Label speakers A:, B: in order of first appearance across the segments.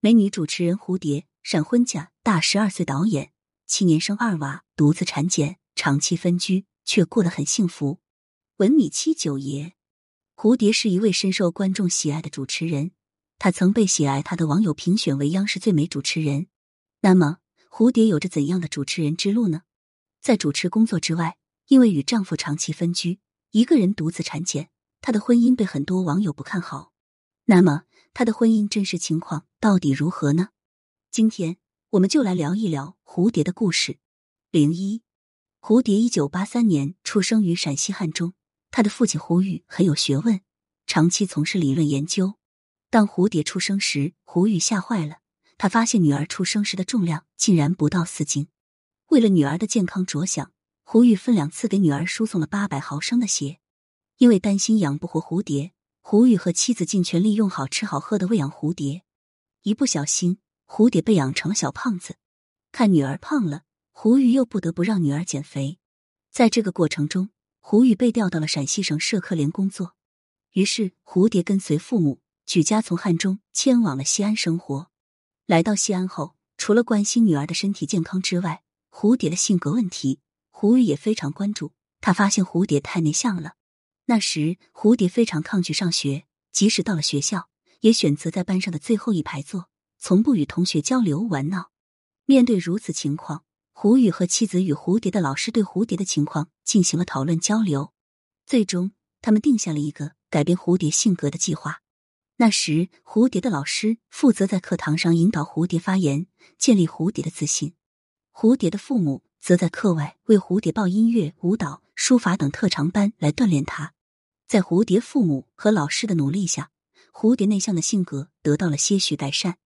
A: 美女主持人蝴蝶闪婚嫁，大十二岁导演，七年生二娃，独自产检，长期分居，却过得很幸福。文米七九爷，蝴蝶是一位深受观众喜爱的主持人，她曾被喜爱她的网友评选为央视最美主持人。那么，蝴蝶有着怎样的主持人之路呢？在主持工作之外，因为与丈夫长期分居，一个人独自产检，她的婚姻被很多网友不看好。那么，她的婚姻真实情况到底如何呢？今天我们就来聊一聊蝴蝶的故事。零一，蝴蝶一九八三年出生于陕西汉中，他的父亲胡玉很有学问，长期从事理论研究。当蝴蝶出生时，胡玉吓坏了，他发现女儿出生时的重量竟然不到四斤。为了女儿的健康着想，胡玉分两次给女儿输送了八百毫升的血，因为担心养不活蝴蝶。胡玉和妻子尽全力用好吃好喝的喂养蝴蝶，一不小心，蝴蝶被养成了小胖子。看女儿胖了，胡玉又不得不让女儿减肥。在这个过程中，胡玉被调到了陕西省社科联工作。于是，蝴蝶跟随父母举家从汉中迁往了西安生活。来到西安后，除了关心女儿的身体健康之外，蝴蝶的性格问题，胡玉也非常关注。他发现蝴蝶太内向了。那时，蝴蝶非常抗拒上学，即使到了学校，也选择在班上的最后一排坐，从不与同学交流玩闹。面对如此情况，胡宇和妻子与蝴蝶的老师对蝴蝶的情况进行了讨论交流，最终他们定下了一个改变蝴蝶性格的计划。那时，蝴蝶的老师负责在课堂上引导蝴蝶发言，建立蝴蝶的自信；蝴蝶的父母则在课外为蝴蝶报音乐、舞蹈、书法等特长班来锻炼他。在蝴蝶父母和老师的努力下，蝴蝶内向的性格得到了些许改善。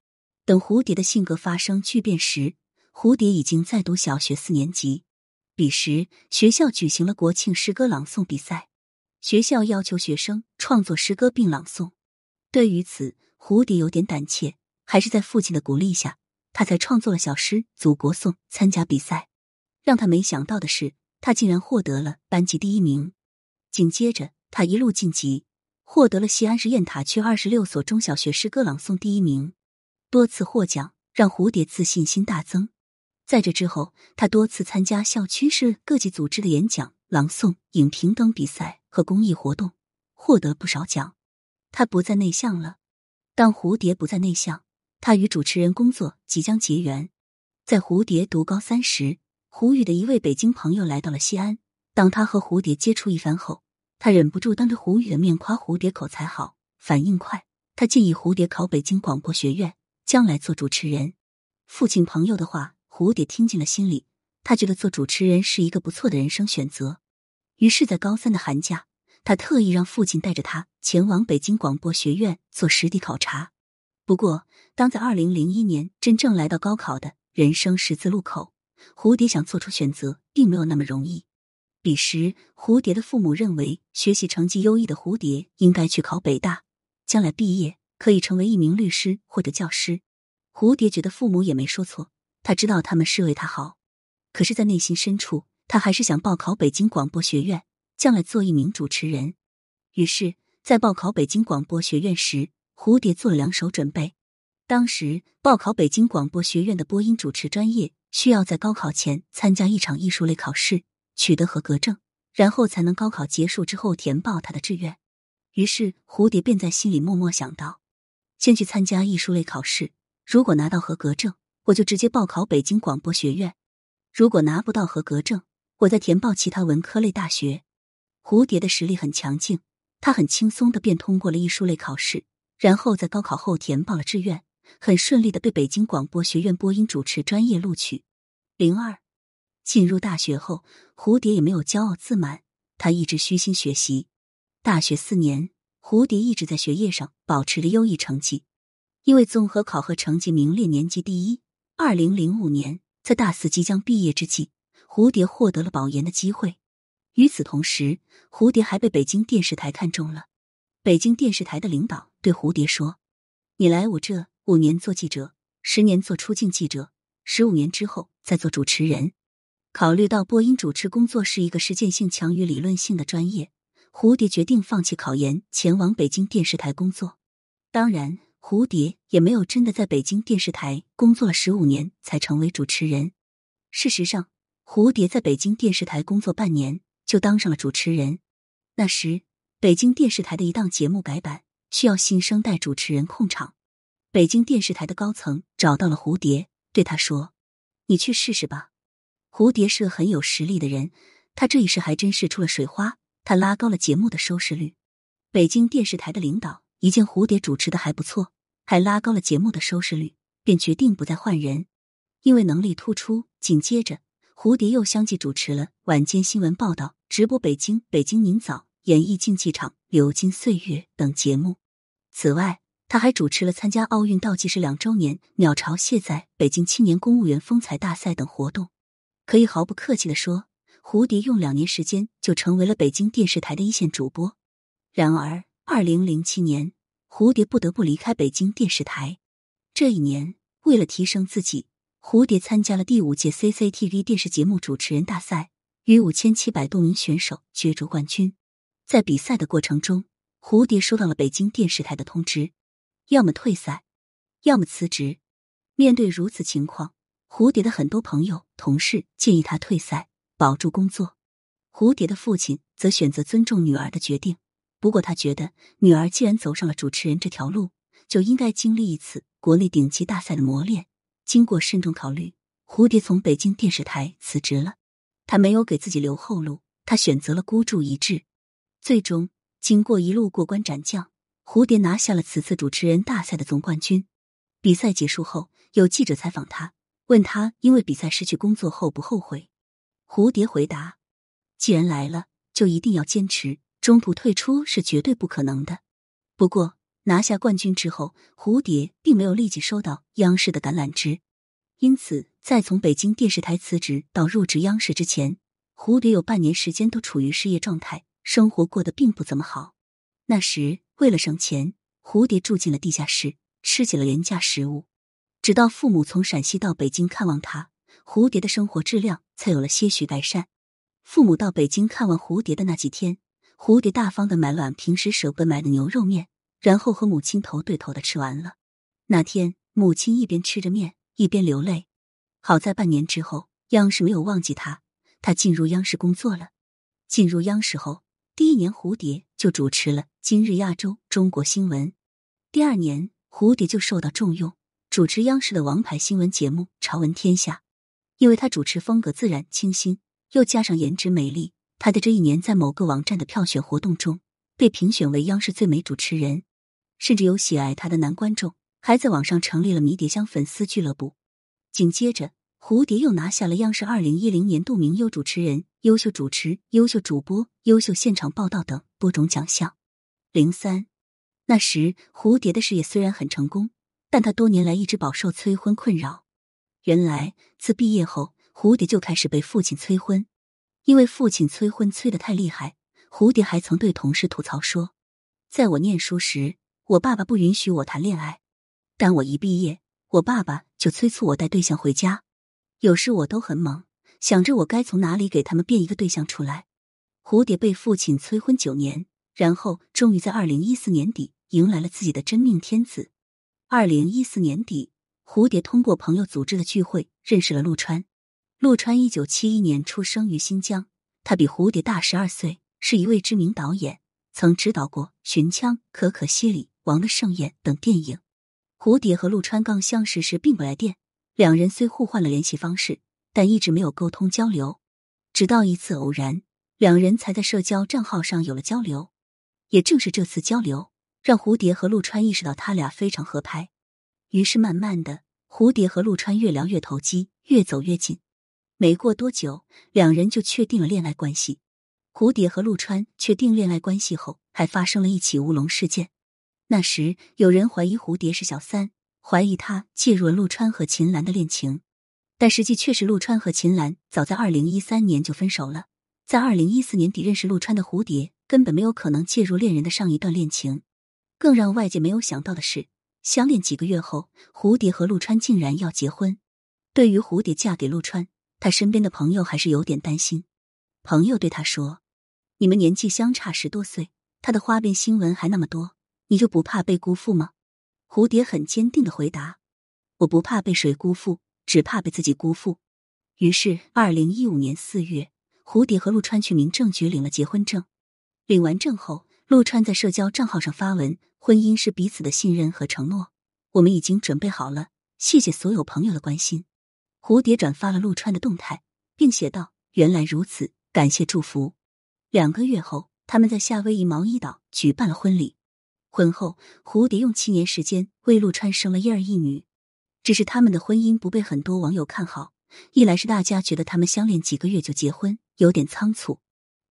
A: 等蝴蝶的性格发生巨变时，蝴蝶已经在读小学四年级。彼时，学校举行了国庆诗歌朗诵比赛，学校要求学生创作诗歌并朗诵。对于此，蝴蝶有点胆怯，还是在父亲的鼓励下，他才创作了小诗《祖国颂》参加比赛。让他没想到的是，他竟然获得了班级第一名。紧接着。他一路晋级，获得了西安市雁塔区二十六所中小学诗歌朗诵第一名，多次获奖让蝴蝶自信心大增。在这之后，他多次参加校区市各级组织的演讲、朗诵、影评等比赛和公益活动，获得不少奖。他不再内向了。当蝴蝶不再内向，他与主持人工作即将结缘。在蝴蝶读高三时，胡宇的一位北京朋友来到了西安。当他和蝴蝶接触一番后，他忍不住当着胡宇的面夸蝴蝶口才好，反应快。他建议蝴蝶考北京广播学院，将来做主持人。父亲朋友的话，蝴蝶听进了心里。他觉得做主持人是一个不错的人生选择。于是，在高三的寒假，他特意让父亲带着他前往北京广播学院做实地考察。不过，当在二零零一年真正来到高考的人生十字路口，蝴蝶想做出选择，并没有那么容易。彼时，蝴蝶的父母认为学习成绩优异的蝴蝶应该去考北大，将来毕业可以成为一名律师或者教师。蝴蝶觉得父母也没说错，他知道他们是为他好。可是，在内心深处，他还是想报考北京广播学院，将来做一名主持人。于是，在报考北京广播学院时，蝴蝶做了两手准备。当时，报考北京广播学院的播音主持专业，需要在高考前参加一场艺术类考试。取得合格证，然后才能高考结束之后填报他的志愿。于是蝴蝶便在心里默默想到：先去参加艺术类考试，如果拿到合格证，我就直接报考北京广播学院；如果拿不到合格证，我再填报其他文科类大学。蝴蝶的实力很强劲，他很轻松的便通过了艺术类考试，然后在高考后填报了志愿，很顺利的被北京广播学院播音主持专业录取。零二。进入大学后，蝴蝶也没有骄傲自满，他一直虚心学习。大学四年，蝴蝶一直在学业上保持着优异成绩，因为综合考核成绩名列年级第一。二零零五年，在大四即将毕业之际，蝴蝶获得了保研的机会。与此同时，蝴蝶还被北京电视台看中了。北京电视台的领导对蝴蝶说：“你来我这五年做记者，十年做出镜记者，十五年之后再做主持人。”考虑到播音主持工作是一个实践性强于理论性的专业，蝴蝶决定放弃考研，前往北京电视台工作。当然，蝴蝶也没有真的在北京电视台工作了十五年才成为主持人。事实上，蝴蝶在北京电视台工作半年就当上了主持人。那时，北京电视台的一档节目改版，需要新生代主持人控场。北京电视台的高层找到了蝴蝶，对他说：“你去试试吧。”蝴蝶是个很有实力的人，他这一世还真是出了水花，他拉高了节目的收视率。北京电视台的领导。一见蝴蝶主持的还不错，还拉高了节目的收视率，便决定不再换人，因为能力突出。紧接着，蝴蝶又相继主持了晚间新闻报道、直播北京、北京您早、演艺竞技场、流金岁月等节目。此外，他还主持了参加奥运倒计时两周年、鸟巢卸载、北京青年公务员风采大赛等活动。可以毫不客气的说，蝴蝶用两年时间就成为了北京电视台的一线主播。然而，二零零七年，蝴蝶不得不离开北京电视台。这一年，为了提升自己，蝴蝶参加了第五届 CCTV 电视节目主持人大赛，与五千七百多名选手角逐冠军。在比赛的过程中，蝴蝶收到了北京电视台的通知：要么退赛，要么辞职。面对如此情况，蝴蝶的很多朋友、同事建议他退赛，保住工作。蝴蝶的父亲则选择尊重女儿的决定。不过，他觉得女儿既然走上了主持人这条路，就应该经历一次国内顶级大赛的磨练。经过慎重考虑，蝴蝶从北京电视台辞职了。他没有给自己留后路，他选择了孤注一掷。最终，经过一路过关斩将，蝴蝶拿下了此次主持人大赛的总冠军。比赛结束后，有记者采访他，问他因为比赛失去工作后不后悔。蝴蝶回答：“既然来了，就一定要坚持。”中途退出是绝对不可能的。不过拿下冠军之后，蝴蝶并没有立即收到央视的橄榄枝，因此在从北京电视台辞职到入职央视之前，蝴蝶有半年时间都处于失业状态，生活过得并不怎么好。那时为了省钱，蝴蝶住进了地下室，吃起了廉价食物。直到父母从陕西到北京看望他，蝴蝶的生活质量才有了些许改善。父母到北京看望蝴蝶的那几天。蝴蝶大方的买碗平时舍不得买的牛肉面，然后和母亲头对头的吃完了。那天，母亲一边吃着面，一边流泪。好在半年之后，央视没有忘记他，他进入央视工作了。进入央视后，第一年蝴蝶就主持了《今日亚洲中国新闻》，第二年蝴蝶就受到重用，主持央视的王牌新闻节目《朝闻天下》。因为他主持风格自然清新，又加上颜值美丽。他的这一年在某个网站的票选活动中被评选为央视最美主持人，甚至有喜爱他的男观众还在网上成立了迷迭香粉丝俱乐部。紧接着，蝴蝶又拿下了央视二零一零年度名优主持人、优秀主持、优秀主播、优秀现场报道等多种奖项。零三那时，蝴蝶的事业虽然很成功，但他多年来一直饱受催婚困扰。原来，自毕业后，蝴蝶就开始被父亲催婚。因为父亲催婚催得太厉害，蝴蝶还曾对同事吐槽说：“在我念书时，我爸爸不允许我谈恋爱；但我一毕业，我爸爸就催促我带对象回家。有时我都很懵，想着我该从哪里给他们变一个对象出来。”蝴蝶被父亲催婚九年，然后终于在二零一四年底迎来了自己的真命天子。二零一四年底，蝴蝶通过朋友组织的聚会认识了陆川。陆川一九七一年出生于新疆，他比蝴蝶大十二岁，是一位知名导演，曾执导过《寻枪》《可可西里》《王的盛宴》等电影。蝴蝶和陆川刚相识时并不来电，两人虽互换了联系方式，但一直没有沟通交流。直到一次偶然，两人才在社交账号上有了交流。也正是这次交流，让蝴蝶和陆川意识到他俩非常合拍。于是慢慢的，蝴蝶和陆川越聊越投机，越走越近。没过多久，两人就确定了恋爱关系。蝴蝶和陆川确定恋爱关系后，还发生了一起乌龙事件。那时有人怀疑蝴蝶是小三，怀疑他介入了陆川和秦岚的恋情，但实际却是陆川和秦岚早在二零一三年就分手了。在二零一四年底认识陆川的蝴蝶，根本没有可能介入恋人的上一段恋情。更让外界没有想到的是，相恋几个月后，蝴蝶和陆川竟然要结婚。对于蝴蝶嫁给陆川。他身边的朋友还是有点担心。朋友对他说：“你们年纪相差十多岁，他的花边新闻还那么多，你就不怕被辜负吗？”蝴蝶很坚定的回答：“我不怕被谁辜负，只怕被自己辜负。”于是，二零一五年四月，蝴蝶和陆川去民政局领了结婚证。领完证后，陆川在社交账号上发文：“婚姻是彼此的信任和承诺，我们已经准备好了。谢谢所有朋友的关心。”蝴蝶转发了陆川的动态，并写道：“原来如此，感谢祝福。”两个月后，他们在夏威夷毛伊岛举办了婚礼。婚后，蝴蝶用七年时间为陆川生了一儿一女。只是他们的婚姻不被很多网友看好，一来是大家觉得他们相恋几个月就结婚有点仓促，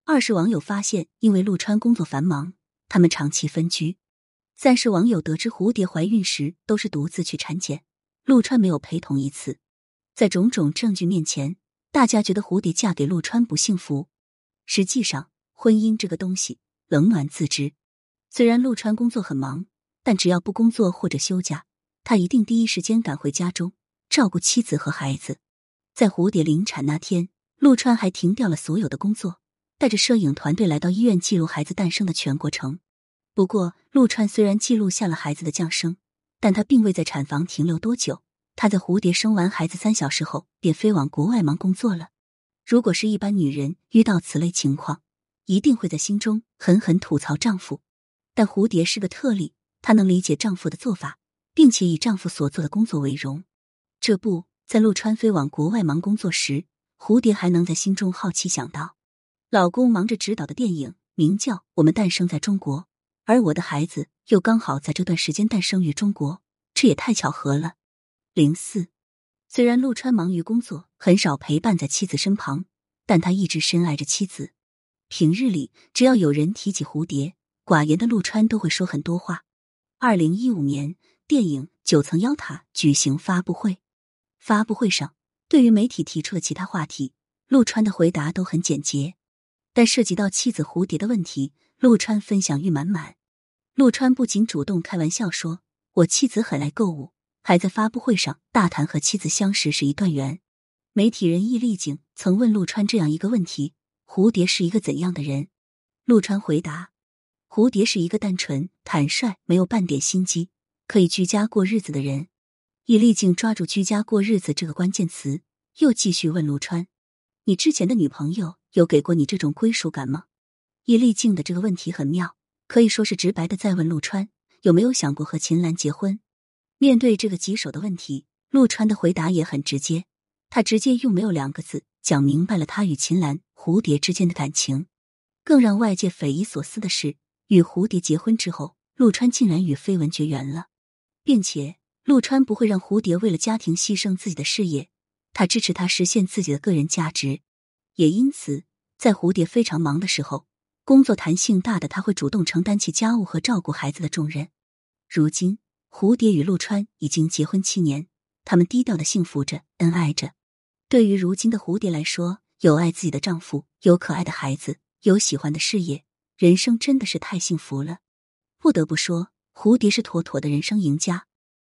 A: 二是网友发现因为陆川工作繁忙，他们长期分居。三是网友得知蝴蝶怀孕时都是独自去产检，陆川没有陪同一次。在种种证据面前，大家觉得蝴蝶嫁给陆川不幸福。实际上，婚姻这个东西冷暖自知。虽然陆川工作很忙，但只要不工作或者休假，他一定第一时间赶回家中照顾妻子和孩子。在蝴蝶临产那天，陆川还停掉了所有的工作，带着摄影团队来到医院记录孩子诞生的全过程。不过，陆川虽然记录下了孩子的降生，但他并未在产房停留多久。他在蝴蝶生完孩子三小时后，便飞往国外忙工作了。如果是一般女人遇到此类情况，一定会在心中狠狠吐槽丈夫。但蝴蝶是个特例，她能理解丈夫的做法，并且以丈夫所做的工作为荣。这不在陆川飞往国外忙工作时，蝴蝶还能在心中好奇想到：老公忙着指导的电影名叫《我们诞生在中国》，而我的孩子又刚好在这段时间诞生于中国，这也太巧合了。零四，虽然陆川忙于工作，很少陪伴在妻子身旁，但他一直深爱着妻子。平日里，只要有人提起蝴蝶。寡言的陆川都会说很多话。二零一五年，电影《九层妖塔》举行发布会。发布会上，对于媒体提出的其他话题，陆川的回答都很简洁。但涉及到妻子蝴蝶的问题，陆川分享欲满满。陆川不仅主动开玩笑说：“我妻子很爱购物”，还在发布会上大谈和妻子相识是一段缘。媒体人易立景曾问陆川这样一个问题：“蝴蝶是一个怎样的人？”陆川回答。蝴蝶是一个单纯、坦率、没有半点心机，可以居家过日子的人。易立静抓住“居家过日子”这个关键词，又继续问陆川：“你之前的女朋友有给过你这种归属感吗？”易立竞的这个问题很妙，可以说是直白的在问陆川有没有想过和秦岚结婚。面对这个棘手的问题，陆川的回答也很直接，他直接用没有两个字讲明白了他与秦岚、蝴蝶之间的感情。更让外界匪夷所思的是。与蝴蝶结婚之后，陆川竟然与绯闻绝缘了，并且陆川不会让蝴蝶为了家庭牺牲自己的事业，他支持他实现自己的个人价值，也因此在蝴蝶非常忙的时候，工作弹性大的他会主动承担起家务和照顾孩子的重任。如今，蝴蝶与陆川已经结婚七年，他们低调的幸福着，恩爱着。对于如今的蝴蝶来说，有爱自己的丈夫，有可爱的孩子，有喜欢的事业。人生真的是太幸福了，不得不说，蝴蝶是妥妥的人生赢家。